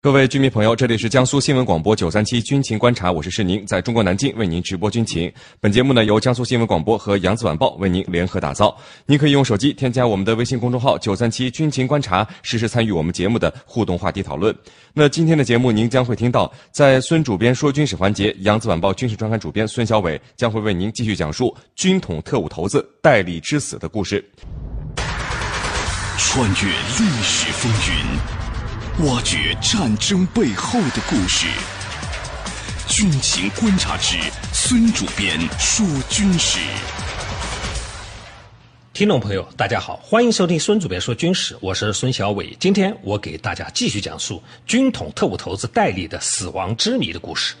各位居民朋友，这里是江苏新闻广播九三七军情观察，我是世宁，在中国南京为您直播军情。本节目呢由江苏新闻广播和扬子晚报为您联合打造。您可以用手机添加我们的微信公众号九三七军情观察，实时参与我们节目的互动话题讨论。那今天的节目您将会听到，在孙主编说军事环节，扬子晚报军事专刊主编孙小伟将会为您继续讲述军统特务头子戴笠之死的故事。穿越历史风云。挖掘战争背后的故事，军情观察之孙主编说军事。听众朋友，大家好，欢迎收听孙主编说军事，我是孙小伟。今天我给大家继续讲述军统特务头子戴笠的死亡之谜的故事。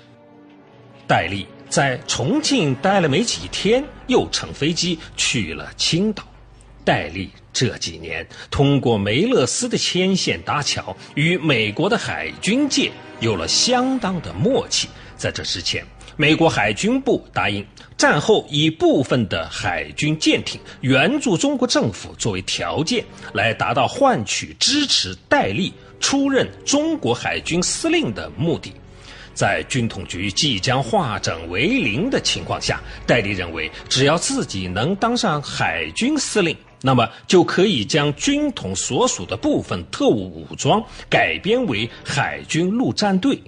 戴笠在重庆待了没几天，又乘飞机去了青岛。戴笠这几年通过梅勒斯的牵线搭桥，与美国的海军界有了相当的默契。在这之前，美国海军部答应战后以部分的海军舰艇援助中国政府作为条件，来达到换取支持戴笠出任中国海军司令的目的。在军统局即将化整为零的情况下，戴笠认为，只要自己能当上海军司令。那么就可以将军统所属的部分特务武装改编为海军陆战队。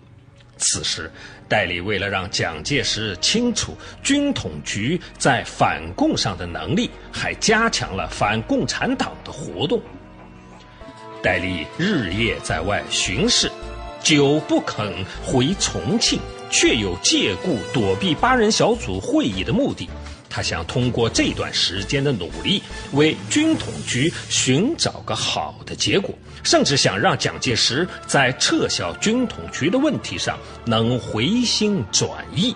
此时，戴笠为了让蒋介石清楚军统局在反共上的能力，还加强了反共产党的活动。戴笠日夜在外巡视，久不肯回重庆，却有借故躲避八人小组会议的目的。他想通过这段时间的努力，为军统局寻找个好的结果，甚至想让蒋介石在撤销军统局的问题上能回心转意。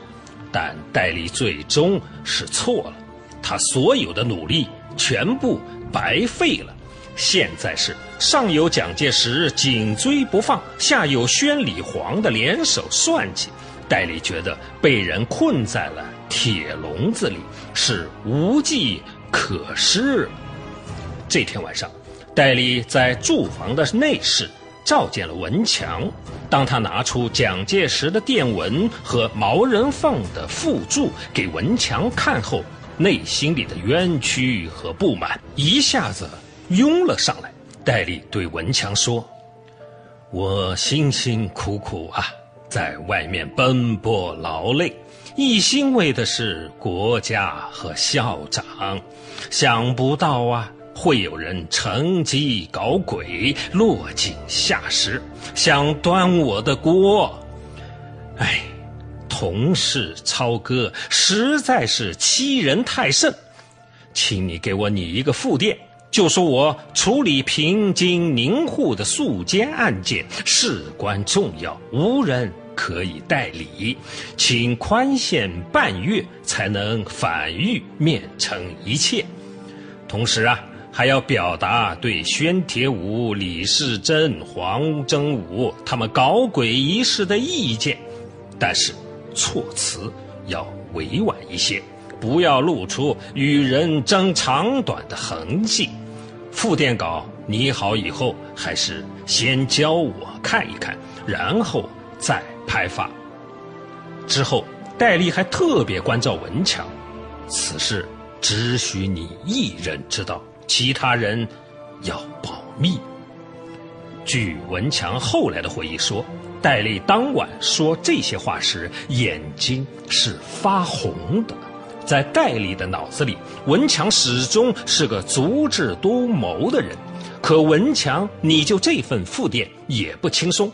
但戴笠最终是错了，他所有的努力全部白费了。现在是上有蒋介石紧追不放，下有宣礼皇的联手算计，戴笠觉得被人困在了。铁笼子里是无计可施。这天晚上，戴笠在住房的内室召见了文强。当他拿出蒋介石的电文和毛人凤的附注给文强看后，内心里的冤屈和不满一下子涌了上来。戴笠对文强说：“我辛辛苦苦啊，在外面奔波劳累。”一心为的是国家和校长，想不到啊，会有人乘机搞鬼，落井下石，想端我的锅。哎，同事超哥实在是欺人太甚，请你给我拟一个复电，就说我处理平津宁沪的肃奸案件事关重要，无人。可以代理，请宽限半月，才能反狱面成一切。同时啊，还要表达对宣铁武、李世珍、黄征武他们搞鬼一事的意见，但是措辞要委婉一些，不要露出与人争长短的痕迹。复电稿拟好以后，还是先教我看一看，然后再。拍发之后，戴笠还特别关照文强，此事只许你一人知道，其他人要保密。据文强后来的回忆说，戴笠当晚说这些话时，眼睛是发红的。在戴笠的脑子里，文强始终是个足智多谋的人，可文强你就这份副电也不轻松。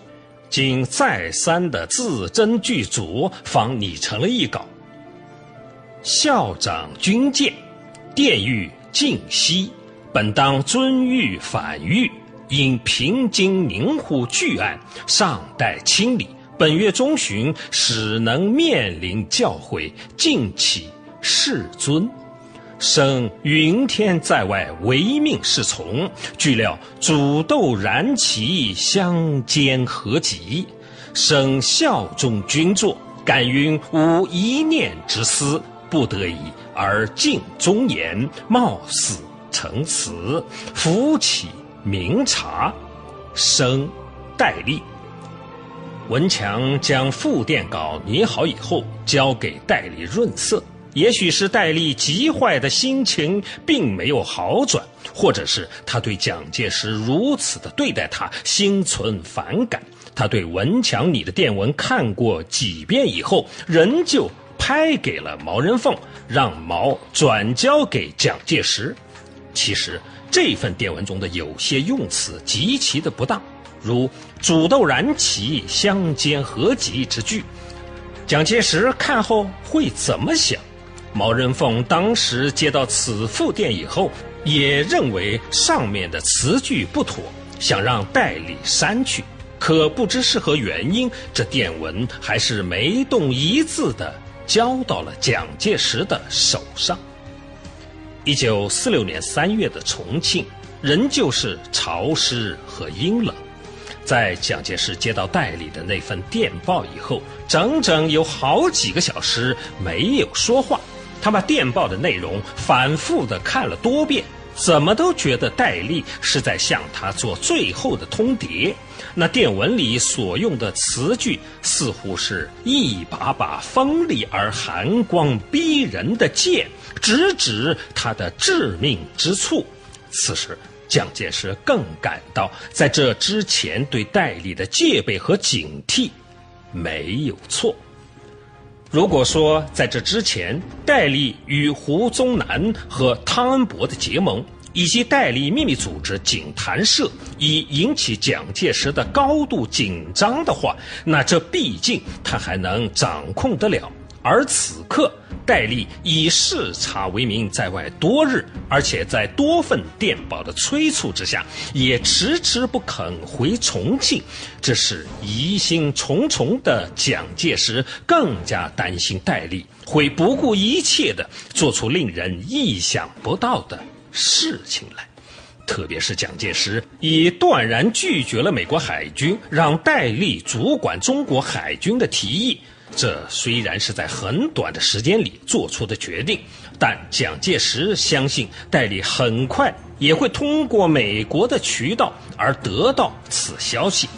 经再三的字斟句酌，方拟成了一稿。校长军舰，电谕晋西，本当遵谕反谕，因平津宁沪巨案尚待清理，本月中旬始能面临教诲，敬启世尊。生云天在外，唯命是从。据料煮豆燃萁，相煎何急？生效忠君作，敢云无一念之私，不得已而尽忠言，冒死成辞，扶起明察。生戴笠。文强将副电稿拟好以后交给戴笠润色，也许是戴笠急坏的心情并没有好转，或者是他对蒋介石如此的对待他心存反感。他对文强里的电文看过几遍以后，仍旧拍给了毛人凤，让毛转交给蒋介石。其实这份电文中的有些用词极其的不当。如“煮豆燃起，相煎何急”之句，蒋介石看后会怎么想？毛人凤当时接到此复电以后，也认为上面的词句不妥，想让代理删去。可不知是何原因，这电文还是没动一字的交到了蒋介石的手上。一九四六年三月的重庆，仍旧是潮湿和阴冷。在蒋介石接到代理的那份电报以后，整整有好几个小时没有说话。他把电报的内容反复的看了多遍，怎么都觉得戴笠是在向他做最后的通牒。那电文里所用的词句，似乎是一把把锋利而寒光逼人的剑，直指他的致命之处。此时。蒋介石更感到，在这之前对戴笠的戒备和警惕没有错。如果说在这之前，戴笠与胡宗南和汤恩伯的结盟，以及戴笠秘密组织警坛社，以引起蒋介石的高度紧张的话，那这毕竟他还能掌控得了。而此刻，戴笠以视察为名在外多日，而且在多份电报的催促之下，也迟迟不肯回重庆。这是疑心重重的蒋介石更加担心戴笠会不顾一切的做出令人意想不到的事情来。特别是蒋介石已断然拒绝了美国海军让戴笠主管中国海军的提议。这虽然是在很短的时间里做出的决定，但蒋介石相信戴笠很快也会通过美国的渠道而得到此消息。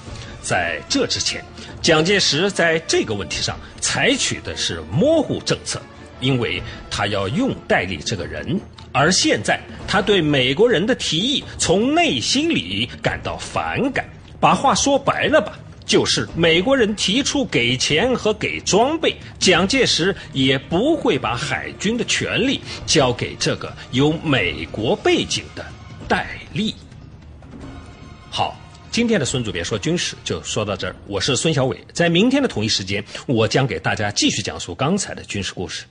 在这之前，蒋介石在这个问题上采取的是模糊政策，因为他要用戴笠这个人，而现在他对美国人的提议从内心里感到反感。把话说白了吧。就是美国人提出给钱和给装备，蒋介石也不会把海军的权力交给这个有美国背景的戴笠。好，今天的孙主编说军事就说到这儿，我是孙小伟，在明天的同一时间，我将给大家继续讲述刚才的军事故事。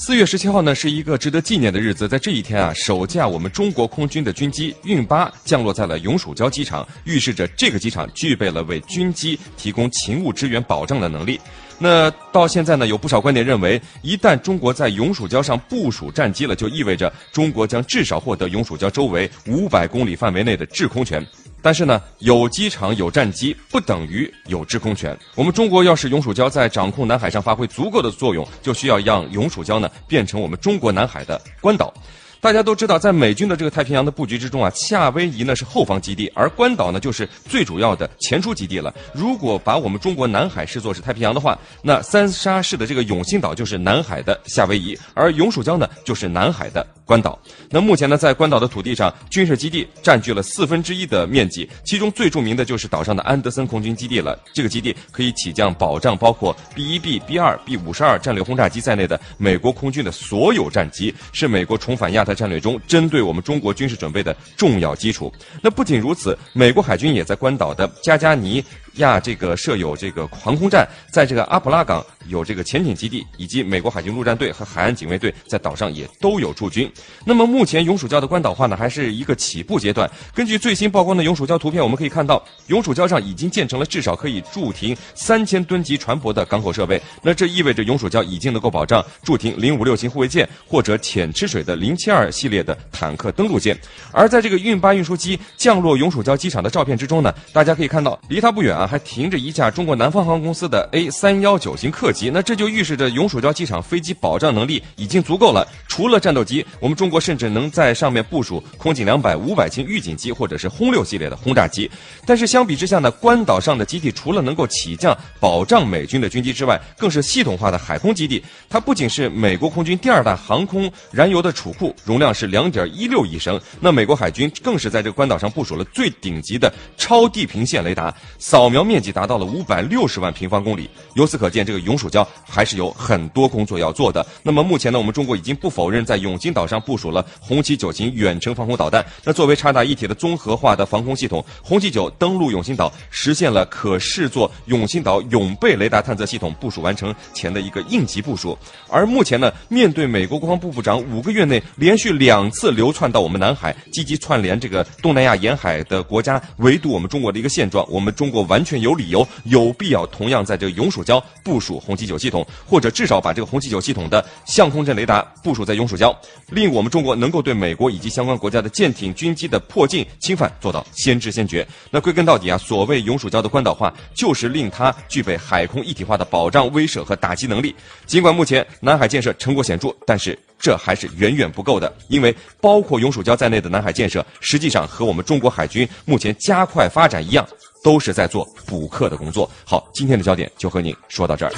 四月十七号呢，是一个值得纪念的日子。在这一天啊，首架我们中国空军的军机运八降落在了永暑礁机场，预示着这个机场具备了为军机提供勤务支援保障的能力。那到现在呢，有不少观点认为，一旦中国在永暑礁上部署战机了，就意味着中国将至少获得永暑礁周围五百公里范围内的制空权。但是呢，有机场有战机不等于有制空权。我们中国要是永暑礁在掌控南海上发挥足够的作用，就需要让永暑礁呢变成我们中国南海的关岛。大家都知道，在美军的这个太平洋的布局之中啊，夏威夷呢是后方基地，而关岛呢就是最主要的前出基地了。如果把我们中国南海视作是太平洋的话，那三沙市的这个永兴岛就是南海的夏威夷，而永暑礁呢就是南海的关岛。那目前呢，在关岛的土地上，军事基地占据了四分之一的面积，其中最著名的就是岛上的安德森空军基地了。这个基地可以起降保障包括 B 一 B、B 二、B 五十二战略轰炸机在内的美国空军的所有战机，是美国重返亚。在战略中，针对我们中国军事准备的重要基础。那不仅如此，美国海军也在关岛的加加尼。亚这个设有这个航空站，在这个阿普拉港有这个潜艇基地，以及美国海军陆战队和海岸警卫队在岛上也都有驻军。那么目前永暑礁的关岛化呢，还是一个起步阶段。根据最新曝光的永暑礁图片，我们可以看到，永暑礁上已经建成了至少可以驻停三千吨级船舶的港口设备。那这意味着永暑礁已经能够保障驻停零五六型护卫舰或者浅吃水的零七二系列的坦克登陆舰。而在这个运八运输机降落永暑礁机场的照片之中呢，大家可以看到，离它不远啊。还停着一架中国南方航空公司的 A 三幺九型客机，那这就预示着永暑礁机场飞机保障能力已经足够了。除了战斗机，我们中国甚至能在上面部署空警两百、五百型预警机，或者是轰六系列的轰炸机。但是相比之下呢，关岛上的基地除了能够起降保障美军的军机之外，更是系统化的海空基地。它不仅是美国空军第二大航空燃油的储库，容量是两点一六亿升。那美国海军更是在这个关岛上部署了最顶级的超地平线雷达，扫描面积达到了五百六十万平方公里。由此可见，这个永暑礁还是有很多工作要做的。那么目前呢，我们中国已经不否认在永兴岛上部署了红旗九型远程防空导弹。那作为插打一体的综合化的防空系统，红旗九登陆永兴岛，实现了可视作永兴岛永备雷达探测系统部署完成前的一个应急部署。而目前呢，面对美国国防部部长五个月内连续两次流窜到我们南海，积极串联这个东南亚沿海的国家，围堵我们中国的一个现状，我们中国完完全有理由、有必要同样在这个永暑礁部署红旗九系统，或者至少把这个红旗九系统的相控阵雷达部署在永暑礁，令我们中国能够对美国以及相关国家的舰艇、军机的迫近侵犯做到先知先觉。那归根到底啊，所谓永暑礁的关岛化，就是令它具备海空一体化的保障、威慑和打击能力。尽管目前南海建设成果显著，但是这还是远远不够的，因为包括永暑礁在内的南海建设，实际上和我们中国海军目前加快发展一样，都是在做补课的工作。好，今天的焦点就和您说到这儿。